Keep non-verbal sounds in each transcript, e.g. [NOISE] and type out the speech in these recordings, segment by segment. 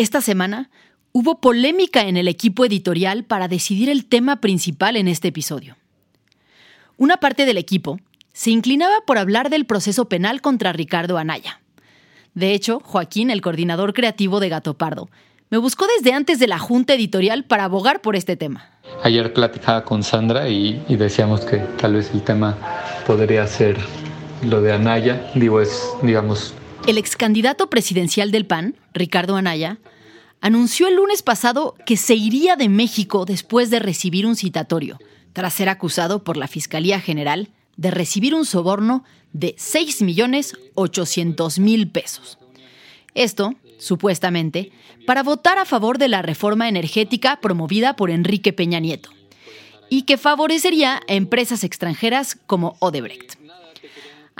Esta semana hubo polémica en el equipo editorial para decidir el tema principal en este episodio. Una parte del equipo se inclinaba por hablar del proceso penal contra Ricardo Anaya. De hecho, Joaquín, el coordinador creativo de Gato Pardo, me buscó desde antes de la junta editorial para abogar por este tema. Ayer platicaba con Sandra y, y decíamos que tal vez el tema podría ser lo de Anaya. Digo, es, digamos, el ex candidato presidencial del PAN, Ricardo Anaya, anunció el lunes pasado que se iría de México después de recibir un citatorio, tras ser acusado por la Fiscalía General de recibir un soborno de 6.800.000 pesos. Esto, supuestamente, para votar a favor de la reforma energética promovida por Enrique Peña Nieto, y que favorecería a empresas extranjeras como Odebrecht.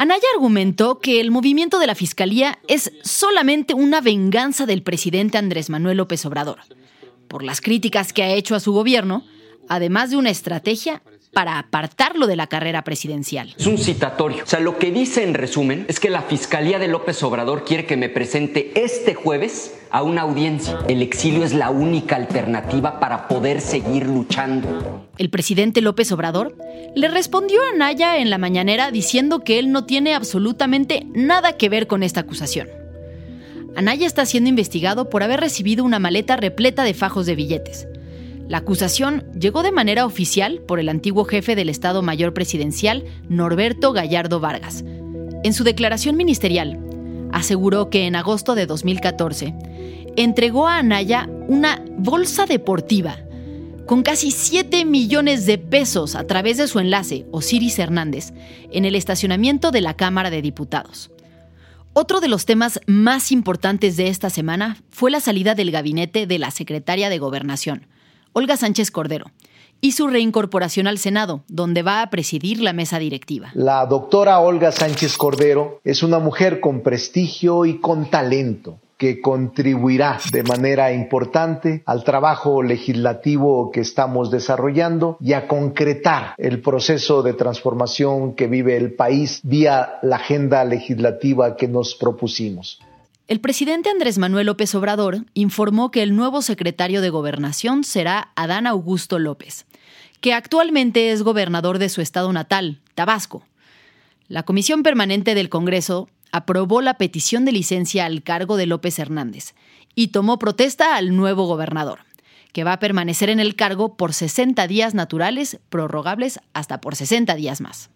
Anaya argumentó que el movimiento de la Fiscalía es solamente una venganza del presidente Andrés Manuel López Obrador, por las críticas que ha hecho a su gobierno, además de una estrategia para apartarlo de la carrera presidencial. Es un citatorio. O sea, lo que dice en resumen es que la Fiscalía de López Obrador quiere que me presente este jueves a una audiencia. El exilio es la única alternativa para poder seguir luchando. El presidente López Obrador le respondió a Naya en la mañanera diciendo que él no tiene absolutamente nada que ver con esta acusación. Anaya está siendo investigado por haber recibido una maleta repleta de fajos de billetes la acusación llegó de manera oficial por el antiguo jefe del Estado Mayor Presidencial, Norberto Gallardo Vargas. En su declaración ministerial, aseguró que en agosto de 2014 entregó a Anaya una bolsa deportiva con casi 7 millones de pesos a través de su enlace, Osiris Hernández, en el estacionamiento de la Cámara de Diputados. Otro de los temas más importantes de esta semana fue la salida del gabinete de la secretaria de Gobernación, Olga Sánchez Cordero, y su reincorporación al Senado, donde va a presidir la mesa directiva. La doctora Olga Sánchez Cordero es una mujer con prestigio y con talento que contribuirá de manera importante al trabajo legislativo que estamos desarrollando y a concretar el proceso de transformación que vive el país vía la agenda legislativa que nos propusimos. El presidente Andrés Manuel López Obrador informó que el nuevo secretario de Gobernación será Adán Augusto López, que actualmente es gobernador de su estado natal, Tabasco. La Comisión Permanente del Congreso aprobó la petición de licencia al cargo de López Hernández y tomó protesta al nuevo gobernador, que va a permanecer en el cargo por 60 días naturales, prorrogables hasta por 60 días más.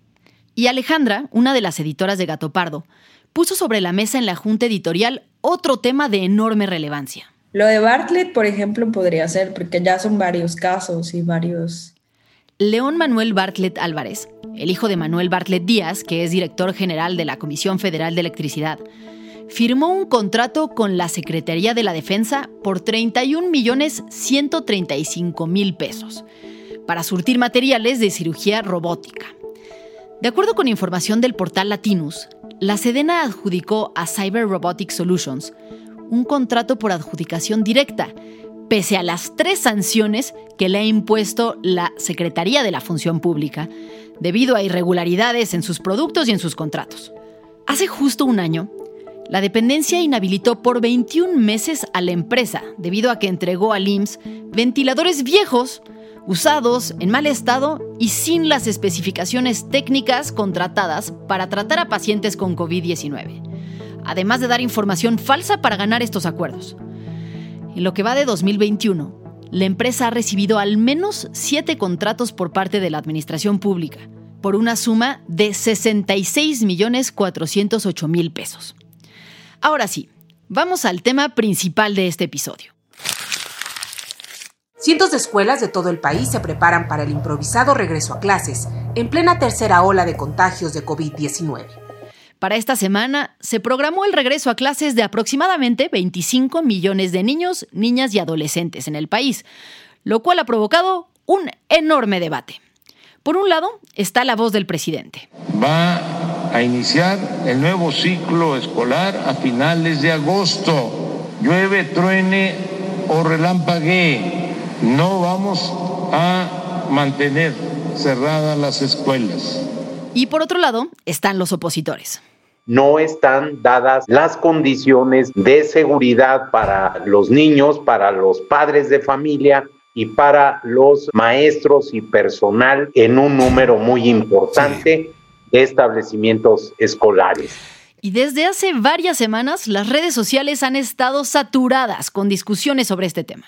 Y Alejandra, una de las editoras de Gato Pardo, puso sobre la mesa en la junta editorial otro tema de enorme relevancia. Lo de Bartlett, por ejemplo, podría ser, porque ya son varios casos y varios... León Manuel Bartlett Álvarez, el hijo de Manuel Bartlett Díaz, que es director general de la Comisión Federal de Electricidad, firmó un contrato con la Secretaría de la Defensa por 31 millones 135 mil pesos, para surtir materiales de cirugía robótica. De acuerdo con información del portal Latinus, la Sedena adjudicó a Cyber Robotic Solutions un contrato por adjudicación directa, pese a las tres sanciones que le ha impuesto la Secretaría de la Función Pública, debido a irregularidades en sus productos y en sus contratos. Hace justo un año, la dependencia inhabilitó por 21 meses a la empresa debido a que entregó al IMSS ventiladores viejos, usados, en mal estado y sin las especificaciones técnicas contratadas para tratar a pacientes con COVID-19, además de dar información falsa para ganar estos acuerdos. En lo que va de 2021, la empresa ha recibido al menos siete contratos por parte de la Administración Pública, por una suma de 66.408.000 pesos. Ahora sí, vamos al tema principal de este episodio. Cientos de escuelas de todo el país se preparan para el improvisado regreso a clases, en plena tercera ola de contagios de COVID-19. Para esta semana se programó el regreso a clases de aproximadamente 25 millones de niños, niñas y adolescentes en el país, lo cual ha provocado un enorme debate. Por un lado está la voz del presidente. Va a iniciar el nuevo ciclo escolar a finales de agosto. Llueve, truene o relampaguee. No vamos a mantener cerradas las escuelas. Y por otro lado están los opositores no están dadas las condiciones de seguridad para los niños, para los padres de familia y para los maestros y personal en un número muy importante de establecimientos escolares. Y desde hace varias semanas las redes sociales han estado saturadas con discusiones sobre este tema.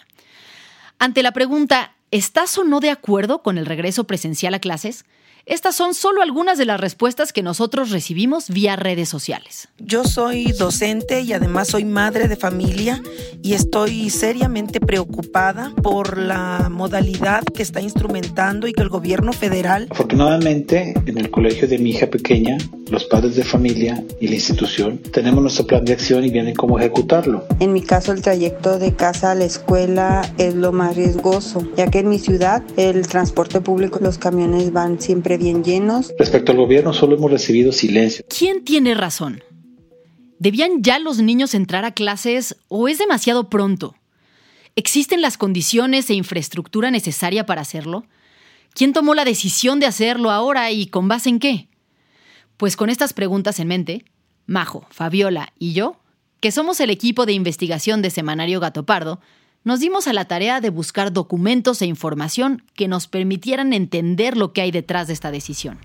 Ante la pregunta, ¿estás o no de acuerdo con el regreso presencial a clases? Estas son solo algunas de las respuestas que nosotros recibimos vía redes sociales. Yo soy docente y además soy madre de familia y estoy seriamente preocupada por la modalidad que está instrumentando y que el gobierno federal... Afortunadamente, en el colegio de mi hija pequeña, los padres de familia y la institución tenemos nuestro plan de acción y viene cómo ejecutarlo. En mi caso, el trayecto de casa a la escuela es lo más riesgoso, ya que en mi ciudad el transporte público, los camiones van siempre bien llenos. Respecto al gobierno, solo hemos recibido silencio. ¿Quién tiene razón? ¿Debían ya los niños entrar a clases o es demasiado pronto? ¿Existen las condiciones e infraestructura necesaria para hacerlo? ¿Quién tomó la decisión de hacerlo ahora y con base en qué? Pues con estas preguntas en mente, Majo, Fabiola y yo, que somos el equipo de investigación de Semanario Gato Pardo, nos dimos a la tarea de buscar documentos e información que nos permitieran entender lo que hay detrás de esta decisión.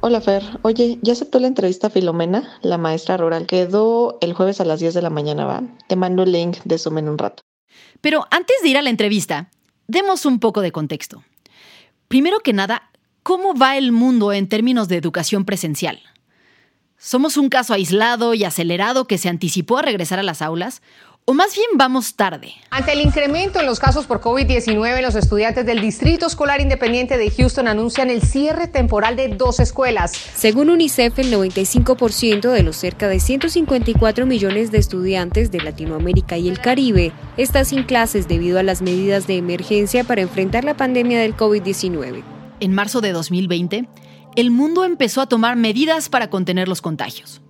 Hola Fer, oye, ¿ya aceptó la entrevista a Filomena, la maestra rural? Quedó el jueves a las 10 de la mañana, ¿va? Te mando el link de Zoom en un rato. Pero antes de ir a la entrevista, demos un poco de contexto. Primero que nada, ¿cómo va el mundo en términos de educación presencial? ¿Somos un caso aislado y acelerado que se anticipó a regresar a las aulas? o más bien vamos tarde. Ante el incremento en los casos por COVID-19, los estudiantes del Distrito Escolar Independiente de Houston anuncian el cierre temporal de dos escuelas. Según UNICEF, el 95% de los cerca de 154 millones de estudiantes de Latinoamérica y el Caribe está sin clases debido a las medidas de emergencia para enfrentar la pandemia del COVID-19. En marzo de 2020, el mundo empezó a tomar medidas para contener los contagios.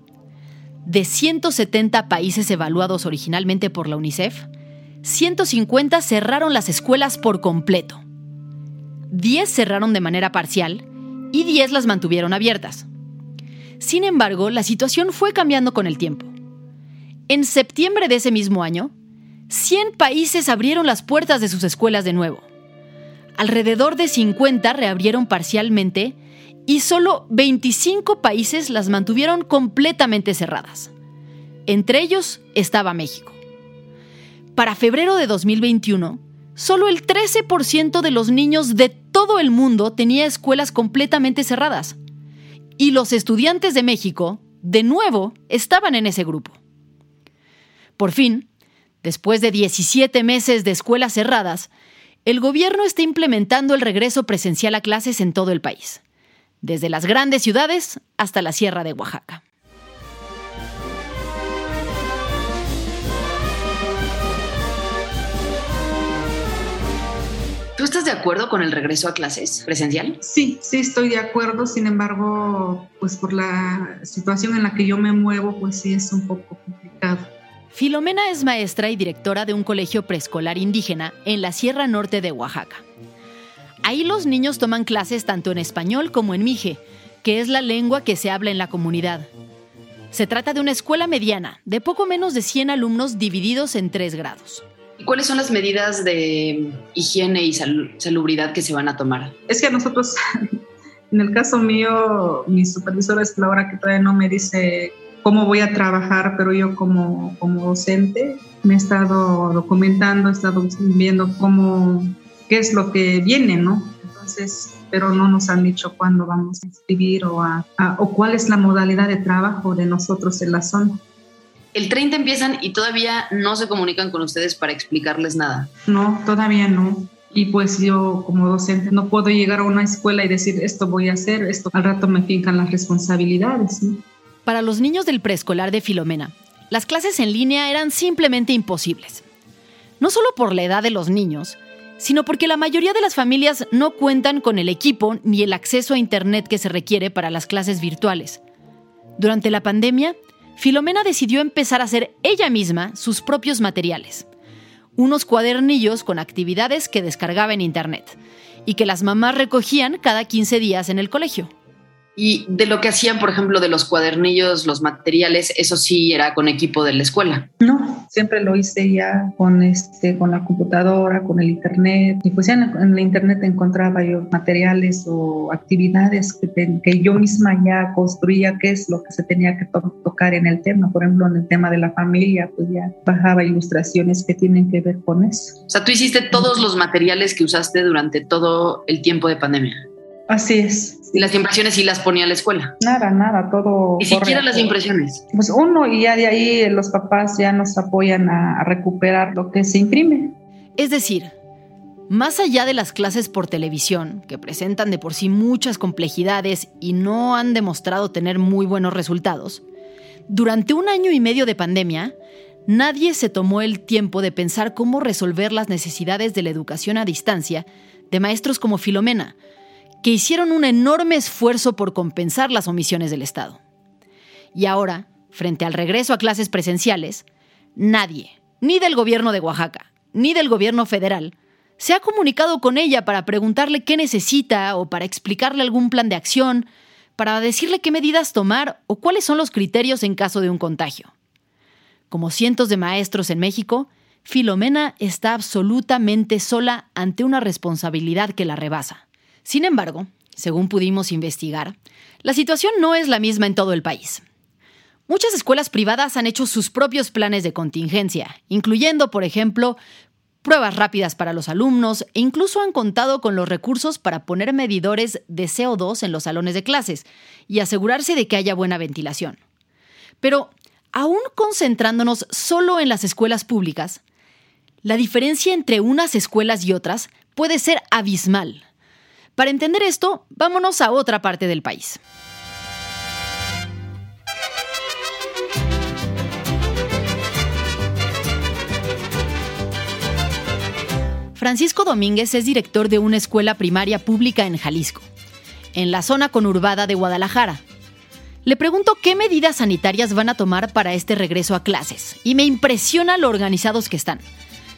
De 170 países evaluados originalmente por la UNICEF, 150 cerraron las escuelas por completo. 10 cerraron de manera parcial y 10 las mantuvieron abiertas. Sin embargo, la situación fue cambiando con el tiempo. En septiembre de ese mismo año, 100 países abrieron las puertas de sus escuelas de nuevo. Alrededor de 50 reabrieron parcialmente y solo 25 países las mantuvieron completamente cerradas. Entre ellos estaba México. Para febrero de 2021, solo el 13% de los niños de todo el mundo tenía escuelas completamente cerradas. Y los estudiantes de México, de nuevo, estaban en ese grupo. Por fin, después de 17 meses de escuelas cerradas, el gobierno está implementando el regreso presencial a clases en todo el país desde las grandes ciudades hasta la Sierra de Oaxaca. Tú estás de acuerdo con el regreso a clases presencial? Sí, sí estoy de acuerdo. Sin embargo, pues por la situación en la que yo me muevo, pues sí es un poco complicado. Filomena es maestra y directora de un colegio preescolar indígena en la Sierra Norte de Oaxaca. Ahí los niños toman clases tanto en español como en mije, que es la lengua que se habla en la comunidad. Se trata de una escuela mediana, de poco menos de 100 alumnos divididos en tres grados. ¿Cuáles son las medidas de higiene y salubridad que se van a tomar? Es que nosotros, [LAUGHS] en el caso mío, mi supervisora es la hora que todavía no me dice cómo voy a trabajar, pero yo como, como docente me he estado documentando, he estado viendo cómo, qué es lo que viene, ¿no? Entonces, pero no nos han dicho cuándo vamos a inscribir o, a, o cuál es la modalidad de trabajo de nosotros en la zona. El 30 empiezan y todavía no se comunican con ustedes para explicarles nada. No, todavía no. Y pues yo como docente no puedo llegar a una escuela y decir esto voy a hacer, esto al rato me fincan las responsabilidades. ¿no? Para los niños del preescolar de Filomena, las clases en línea eran simplemente imposibles. No solo por la edad de los niños, sino porque la mayoría de las familias no cuentan con el equipo ni el acceso a Internet que se requiere para las clases virtuales. Durante la pandemia, Filomena decidió empezar a hacer ella misma sus propios materiales. Unos cuadernillos con actividades que descargaba en Internet y que las mamás recogían cada 15 días en el colegio. Y de lo que hacían, por ejemplo, de los cuadernillos, los materiales, eso sí era con equipo de la escuela. No, siempre lo hice ya con este, con la computadora, con el internet. Y pues ya en, el internet encontraba yo materiales o actividades que, que, yo misma ya construía, qué es lo que se tenía que tocar en el tema. Por ejemplo, en el tema de la familia, pues ya bajaba ilustraciones que tienen que ver con eso. O sea, tú hiciste todos los materiales que usaste durante todo el tiempo de pandemia. Así es. ¿Y las impresiones sí las ponía a la escuela? Nada, nada, todo. ¿Y siquiera las impresiones? Pues uno, y ya de ahí los papás ya nos apoyan a, recuperar lo que se imprime. Es decir, más allá de las clases por televisión, que presentan de por sí muchas complejidades y no han demostrado tener muy buenos resultados, durante un año y medio de pandemia, nadie se tomó el tiempo de pensar cómo resolver las necesidades de la educación a distancia de maestros como Filomena, que hicieron un enorme esfuerzo por compensar las omisiones del Estado. Y ahora, frente al regreso a clases presenciales, nadie, ni del gobierno de Oaxaca, ni del gobierno federal, se ha comunicado con ella para preguntarle qué necesita o para explicarle algún plan de acción, para decirle qué medidas tomar o cuáles son los criterios en caso de un contagio. Como cientos de maestros en México, Filomena está absolutamente sola ante una responsabilidad que la rebasa. Sin embargo, según pudimos investigar, la situación no es la misma en todo el país. Muchas escuelas privadas han hecho sus propios planes de contingencia, incluyendo, por ejemplo, pruebas rápidas para los alumnos e incluso han contado con los recursos para poner medidores de CO2 en los salones de clases y asegurarse de que haya buena ventilación. Pero, aún concentrándonos solo en las escuelas públicas, la diferencia entre unas escuelas y otras puede ser abismal. Para entender esto, vámonos a otra parte del país. Francisco Domínguez es director de una escuela primaria pública en Jalisco, en la zona conurbada de Guadalajara. Le pregunto qué medidas sanitarias van a tomar para este regreso a clases y me impresiona lo organizados que están,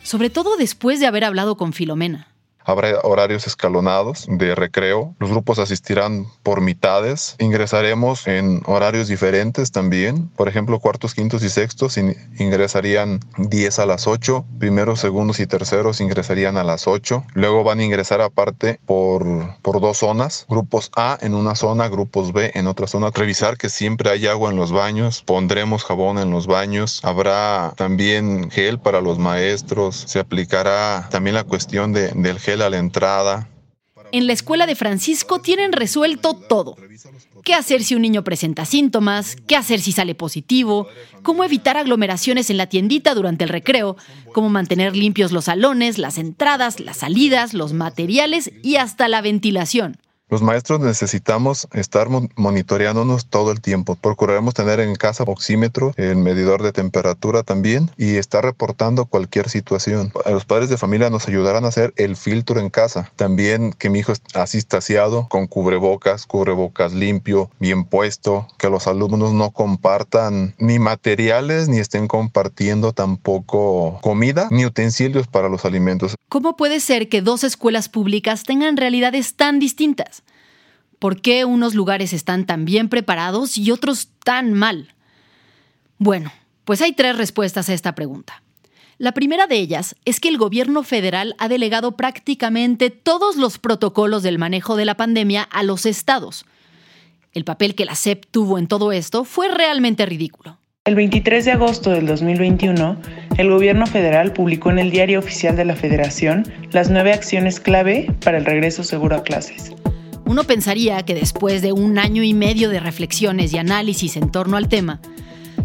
sobre todo después de haber hablado con Filomena. Habrá horarios escalonados de recreo. Los grupos asistirán por mitades. Ingresaremos en horarios diferentes también. Por ejemplo, cuartos, quintos y sextos ingresarían 10 a las 8. Primeros, segundos y terceros ingresarían a las 8. Luego van a ingresar aparte por, por dos zonas. Grupos A en una zona, grupos B en otra zona. Revisar que siempre hay agua en los baños. Pondremos jabón en los baños. Habrá también gel para los maestros. Se aplicará también la cuestión de, del gel a la entrada. En la escuela de Francisco tienen resuelto todo. ¿Qué hacer si un niño presenta síntomas? ¿Qué hacer si sale positivo? ¿Cómo evitar aglomeraciones en la tiendita durante el recreo? ¿Cómo mantener limpios los salones, las entradas, las salidas, los materiales y hasta la ventilación? Los maestros necesitamos estar monitoreándonos todo el tiempo. Procuraremos tener en casa oxímetro, el medidor de temperatura también y estar reportando cualquier situación. Los padres de familia nos ayudarán a hacer el filtro en casa. También que mi hijo así estaciado con cubrebocas, cubrebocas limpio, bien puesto, que los alumnos no compartan ni materiales ni estén compartiendo tampoco comida ni utensilios para los alimentos. ¿Cómo puede ser que dos escuelas públicas tengan realidades tan distintas? ¿Por qué unos lugares están tan bien preparados y otros tan mal? Bueno, pues hay tres respuestas a esta pregunta. La primera de ellas es que el gobierno federal ha delegado prácticamente todos los protocolos del manejo de la pandemia a los estados. El papel que la SEP tuvo en todo esto fue realmente ridículo. El 23 de agosto del 2021, el gobierno federal publicó en el Diario Oficial de la Federación las nueve acciones clave para el regreso seguro a clases. Uno pensaría que después de un año y medio de reflexiones y análisis en torno al tema,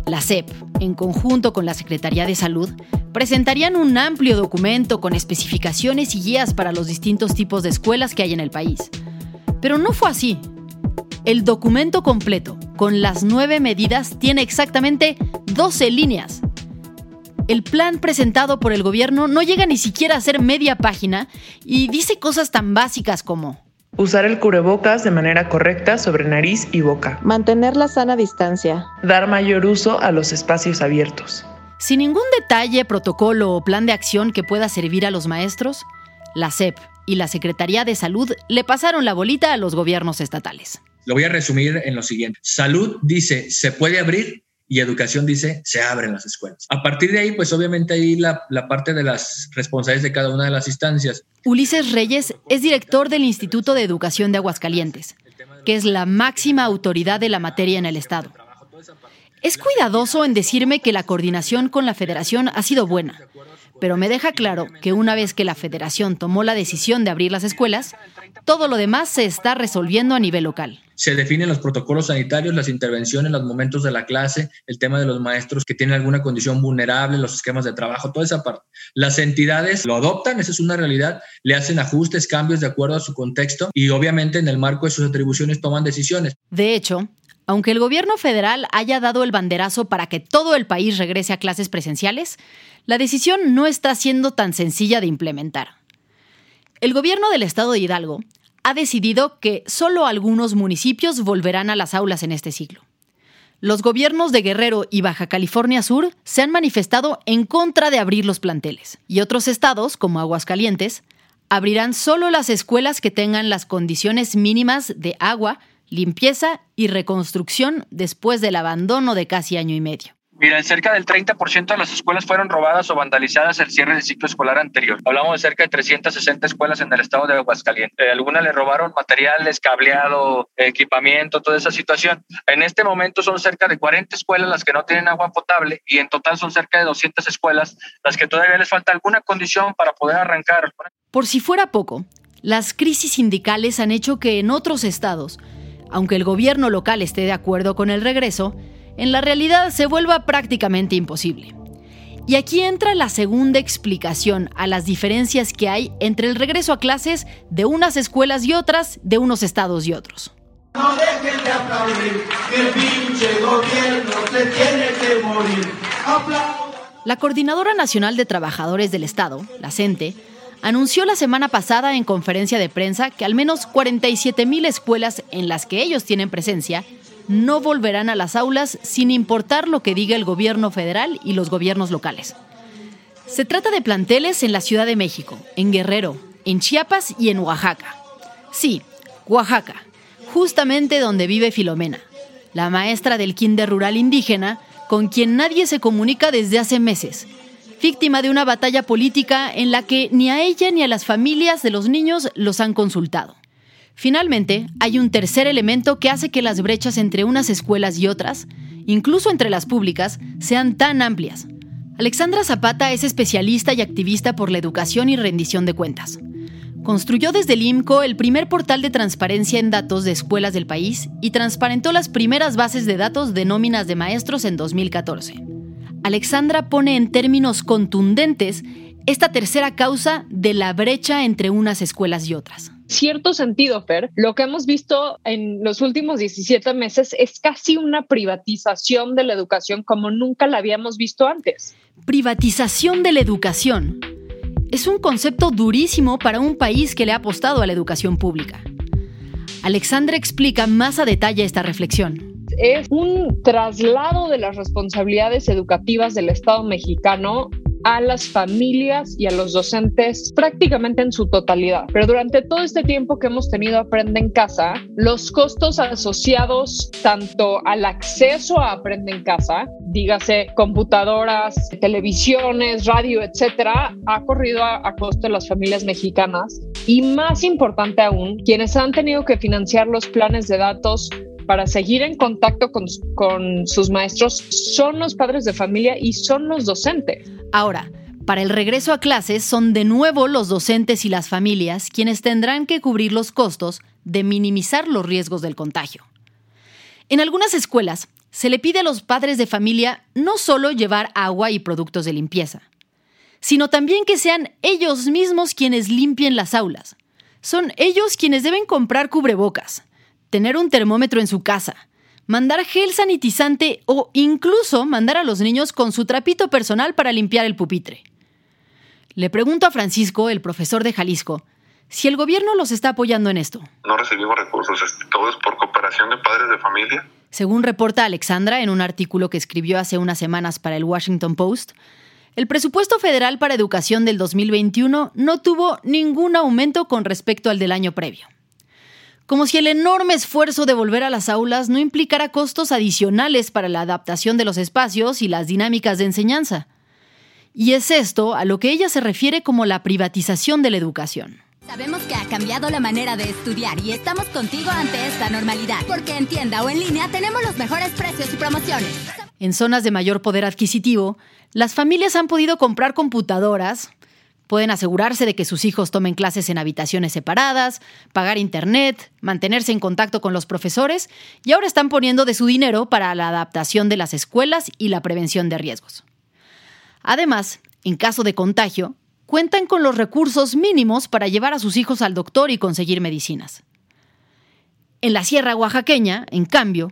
la SEP, en conjunto con la Secretaría de Salud, presentarían un amplio documento con especificaciones y guías para los distintos tipos de escuelas que hay en el país. Pero no fue así. El documento completo, con las nueve medidas, tiene exactamente 12 líneas. El plan presentado por el gobierno no llega ni siquiera a ser media página y dice cosas tan básicas como Usar el cubrebocas de manera correcta sobre nariz y boca. Mantener la sana distancia. Dar mayor uso a los espacios abiertos. Sin ningún detalle, protocolo o plan de acción que pueda servir a los maestros, la SEP y la Secretaría de Salud le pasaron la bolita a los gobiernos estatales. Lo voy a resumir en lo siguiente. Salud dice, se puede abrir y educación dice, se abren las escuelas. A partir de ahí, pues obviamente ahí la, la, parte de las responsabilidades de cada una de las instancias. Ulises Reyes es director del Instituto de Educación de Aguascalientes, que es la máxima autoridad de la materia en el Estado. Es cuidadoso en decirme que la coordinación con la federación ha sido buena, pero me deja claro que una vez que la federación tomó la decisión de abrir las escuelas, todo lo demás se está resolviendo a nivel local se definen los protocolos sanitarios, las intervenciones, los momentos de la clase, el tema de los maestros que tienen alguna condición vulnerable, los esquemas de trabajo, toda esa parte. Las entidades lo adoptan, esa es una realidad, le hacen ajustes, cambios de acuerdo a su contexto y obviamente en el marco de sus atribuciones toman decisiones. De hecho, aunque el gobierno federal haya dado el banderazo para que todo el país regrese a clases presenciales, la decisión no está siendo tan sencilla de implementar. El gobierno del estado de Hidalgo ha decidido que solo algunos municipios volverán a las aulas en este siglo. Los gobiernos de Guerrero y Baja California Sur se han manifestado en contra de abrir los planteles, y otros estados, como Aguascalientes, abrirán solo las escuelas que tengan las condiciones mínimas de agua, limpieza y reconstrucción después del abandono de casi año y medio. Mira, cerca del 30% de las escuelas fueron robadas o vandalizadas el cierre del ciclo escolar anterior. Hablamos de cerca de 360 escuelas en el estado de Aguascalientes. Eh, algunas le robaron materiales, cableado, equipamiento, toda esa situación. En este momento son cerca de 40 escuelas las que no tienen agua potable y en total son cerca de 200 escuelas las que todavía les falta alguna condición para poder arrancar. Por si fuera poco, las crisis sindicales han hecho que en otros estados, aunque el gobierno local esté de acuerdo con el regreso, en la realidad se vuelva prácticamente imposible. Y aquí entra la segunda explicación a las diferencias que hay entre el regreso a clases de unas escuelas y otras, de unos estados y otros. No dejen de aplaudir, que el pinche gobierno se tiene que morir. La Coordinadora Nacional de Trabajadores del Estado, la CENTE, anunció la semana pasada en conferencia de prensa que al menos 47 mil escuelas en las que ellos tienen presencia no volverán a las aulas sin importar lo que diga el gobierno federal y los gobiernos locales. Se trata de planteles en la Ciudad de México, en Guerrero, en Chiapas y en Oaxaca. Sí, Oaxaca, justamente donde vive Filomena, la maestra del kinder rural indígena con quien nadie se comunica desde hace meses, víctima de una batalla política en la que ni a ella ni a las familias de los niños los han consultado. Finalmente, hay un tercer elemento que hace que las brechas entre unas escuelas y otras, incluso entre las públicas, sean tan amplias. Alexandra Zapata es especialista y activista por la educación y rendición de cuentas. Construyó desde el IMCO el primer portal de transparencia en datos de escuelas del país y transparentó las primeras bases de datos de nóminas de maestros en 2014. Alexandra pone en términos contundentes esta tercera causa de la brecha entre unas escuelas y otras. cierto sentido, Fer, lo que hemos visto en los últimos 17 meses es casi una privatización de la educación como nunca la habíamos visto antes. Privatización de la educación. Es un concepto durísimo para un país que le ha apostado a la educación pública. Alexandra explica más a detalle esta reflexión es un traslado de las responsabilidades educativas del Estado mexicano a las familias y a los docentes prácticamente en su totalidad. Pero durante todo este tiempo que hemos tenido Aprende en Casa, los costos asociados tanto al acceso a Aprende en Casa, dígase computadoras, televisiones, radio, etcétera, ha corrido a, a costo de las familias mexicanas. Y más importante aún, quienes han tenido que financiar los planes de datos para seguir en contacto con, sus maestros son los padres de familia y son los docentes. Ahora, para el regreso a clases son de nuevo los docentes y las familias quienes tendrán que cubrir los costos de minimizar los riesgos del contagio. En algunas escuelas se le pide a los padres de familia no solo llevar agua y productos de limpieza, sino también que sean ellos mismos quienes limpien las aulas. Son ellos quienes deben comprar cubrebocas, tener un termómetro en su casa, mandar gel sanitizante o incluso mandar a los niños con su trapito personal para limpiar el pupitre. Le pregunto a Francisco, el profesor de Jalisco, si el gobierno los está apoyando en esto. No recibimos recursos, todo es por cooperación de padres de familia. Según reporta Alexandra en un artículo que escribió hace unas semanas para el Washington Post, el presupuesto federal para educación del 2021 no tuvo ningún aumento con respecto al del año previo como si el enorme esfuerzo de volver a las aulas no implicara costos adicionales para la adaptación de los espacios y las dinámicas de enseñanza. Y es esto a lo que ella se refiere como la privatización de la educación. Sabemos que ha cambiado la manera de estudiar y estamos contigo ante esta normalidad, porque en tienda o en línea tenemos los mejores precios y promociones. En zonas de mayor poder adquisitivo, las familias han podido comprar computadoras, Pueden asegurarse de que sus hijos tomen clases en habitaciones separadas, pagar internet, mantenerse en contacto con los profesores y ahora están poniendo de su dinero para la adaptación de las escuelas y la prevención de riesgos. Además, en caso de contagio, cuentan con los recursos mínimos para llevar a sus hijos al doctor y conseguir medicinas. En la Sierra Oaxaqueña, en cambio,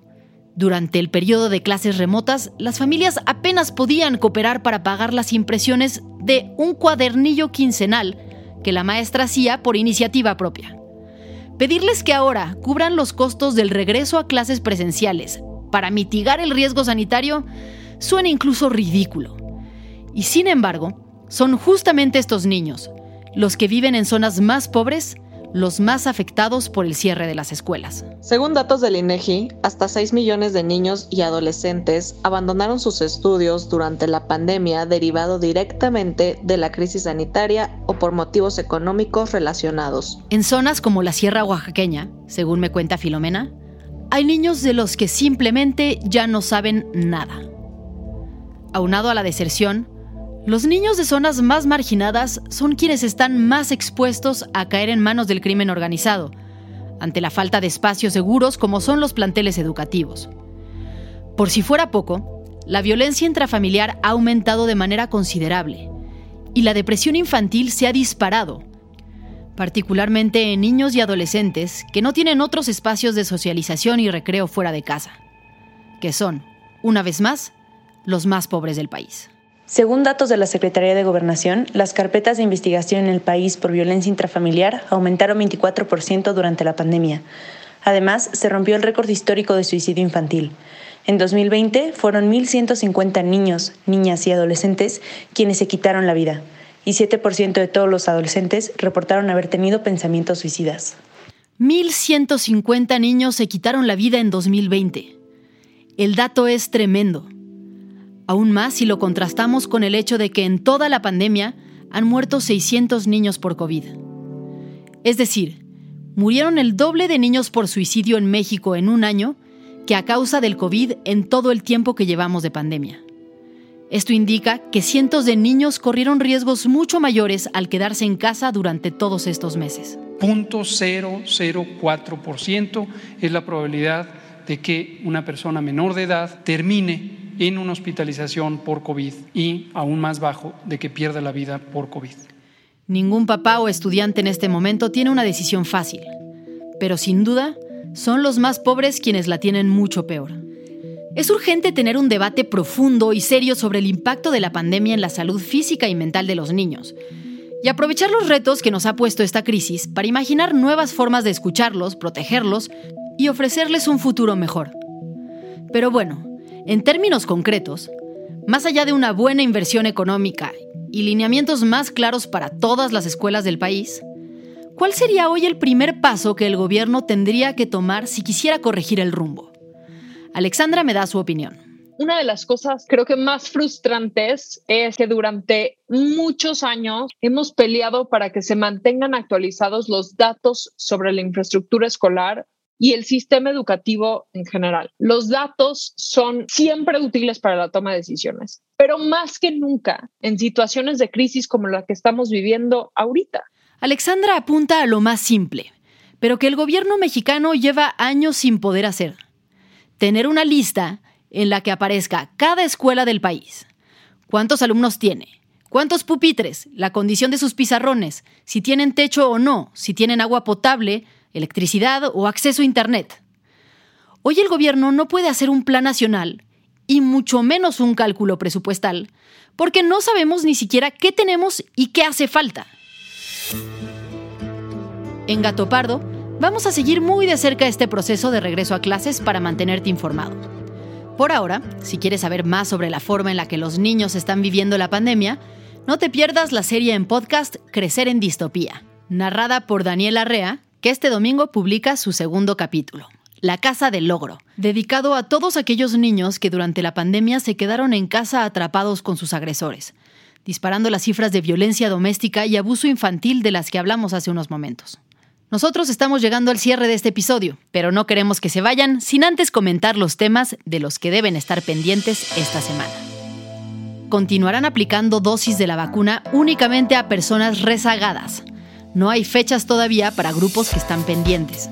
durante el periodo de clases remotas, las familias apenas podían cooperar para pagar las impresiones de un cuadernillo quincenal que la maestra hacía por iniciativa propia. Pedirles que ahora cubran los costos del regreso a clases presenciales para mitigar el riesgo sanitario suena incluso ridículo. Y sin embargo, son justamente estos niños, los que viven en zonas más pobres, los más afectados por el cierre de las escuelas. Según datos del INEGI, hasta 6 millones de niños y adolescentes abandonaron sus estudios durante la pandemia derivado directamente de la crisis sanitaria o por motivos económicos relacionados. En zonas como la Sierra Oaxaqueña, según me cuenta Filomena, hay niños de los que simplemente ya no saben nada. Aunado a la deserción, los niños de zonas más marginadas son quienes están más expuestos a caer en manos del crimen organizado, ante la falta de espacios seguros como son los planteles educativos. Por si fuera poco, la violencia intrafamiliar ha aumentado de manera considerable y la depresión infantil se ha disparado, particularmente en niños y adolescentes que no tienen otros espacios de socialización y recreo fuera de casa, que son, una vez más, los más pobres del país. Según datos de la Secretaría de Gobernación, las carpetas de investigación en el país por violencia intrafamiliar aumentaron 24% durante la pandemia. Además, se rompió el récord histórico de suicidio infantil. En 2020 fueron 1.150 niños, niñas y adolescentes quienes se quitaron la vida, y 7% de todos los adolescentes reportaron haber tenido pensamientos suicidas. 1.150 niños se quitaron la vida en 2020. El dato es tremendo aún más si lo contrastamos con el hecho de que en toda la pandemia han muerto 600 niños por COVID. Es decir, murieron el doble de niños por suicidio en México en un año que a causa del COVID en todo el tiempo que llevamos de pandemia. Esto indica que cientos de niños corrieron riesgos mucho mayores al quedarse en casa durante todos estos meses. 0.004% es la probabilidad de que una persona menor de edad termine en una hospitalización por COVID y aún más bajo de que pierda la vida por COVID. Ningún papá o estudiante en este momento tiene una decisión fácil, pero sin duda son los más pobres quienes la tienen mucho peor. Es urgente tener un debate profundo y serio sobre el impacto de la pandemia en la salud física y mental de los niños, y aprovechar los retos que nos ha puesto esta crisis para imaginar nuevas formas de escucharlos, protegerlos y ofrecerles un futuro mejor. Pero bueno, en términos concretos, más allá de una buena inversión económica y lineamientos más claros para todas las escuelas del país, ¿cuál sería hoy el primer paso que el gobierno tendría que tomar si quisiera corregir el rumbo? Alexandra me da su opinión. Una de las cosas creo que más frustrantes es que durante muchos años hemos peleado para que se mantengan actualizados los datos sobre la infraestructura escolar y el sistema educativo en general. Los datos son siempre útiles para la toma de decisiones, pero más que nunca en situaciones de crisis como la que estamos viviendo ahorita. Alexandra apunta a lo más simple, pero que el gobierno mexicano lleva años sin poder hacer. Tener una lista en la que aparezca cada escuela del país. ¿Cuántos alumnos tiene? ¿Cuántos pupitres? La condición de sus pizarrones, si tienen techo o no, si tienen agua potable, electricidad o acceso a Internet. Hoy el gobierno no puede hacer un plan nacional, y mucho menos un cálculo presupuestal, porque no sabemos ni siquiera qué tenemos y qué hace falta. En Gato Pardo, vamos a seguir muy de cerca este proceso de regreso a clases para mantenerte informado. Por ahora, si quieres saber más sobre la forma en la que los niños están viviendo la pandemia, no te pierdas la serie en podcast Crecer en Distopía, narrada por Daniel Arrea este domingo publica su segundo capítulo, La Casa del Logro, dedicado a todos aquellos niños que durante la pandemia se quedaron en casa atrapados con sus agresores, disparando las cifras de violencia doméstica y abuso infantil de las que hablamos hace unos momentos. Nosotros estamos llegando al cierre de este episodio, pero no queremos que se vayan sin antes comentar los temas de los que deben estar pendientes esta semana. Continuarán aplicando dosis de la vacuna únicamente a personas rezagadas, no hay fechas todavía para grupos que están pendientes.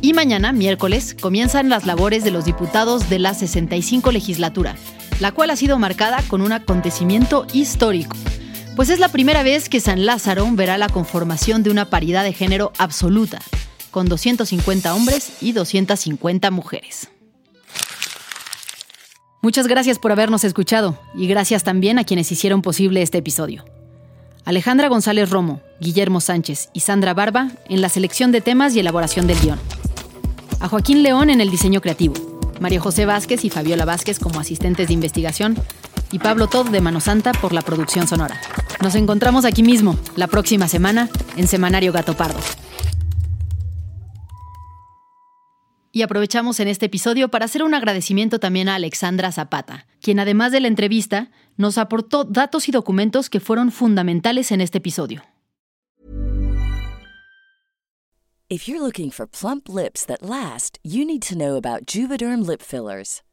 Y mañana, miércoles, comienzan las labores de los diputados de la 65 legislatura, la cual ha sido marcada con un acontecimiento histórico, pues es la primera vez que San Lázaro verá la conformación de una paridad de género absoluta, con 250 hombres y 250 mujeres. Muchas gracias por habernos escuchado y gracias también a quienes hicieron posible este episodio. Alejandra González Romo, Guillermo Sánchez y Sandra Barba en la selección de temas y elaboración del guion. A Joaquín León en el diseño creativo, María José Vázquez y Fabiola Vázquez como asistentes de investigación y Pablo Todd de Mano Santa por la producción sonora. Nos encontramos aquí mismo, la próxima semana, en Semanario Gato Pardo. Y aprovechamos en este episodio para hacer un agradecimiento también a Alexandra Zapata, quien además de la entrevista nos aportó datos y documentos que fueron fundamentales en este episodio. If you're looking for plump lips that last, you need to know about Juvederm lip fillers.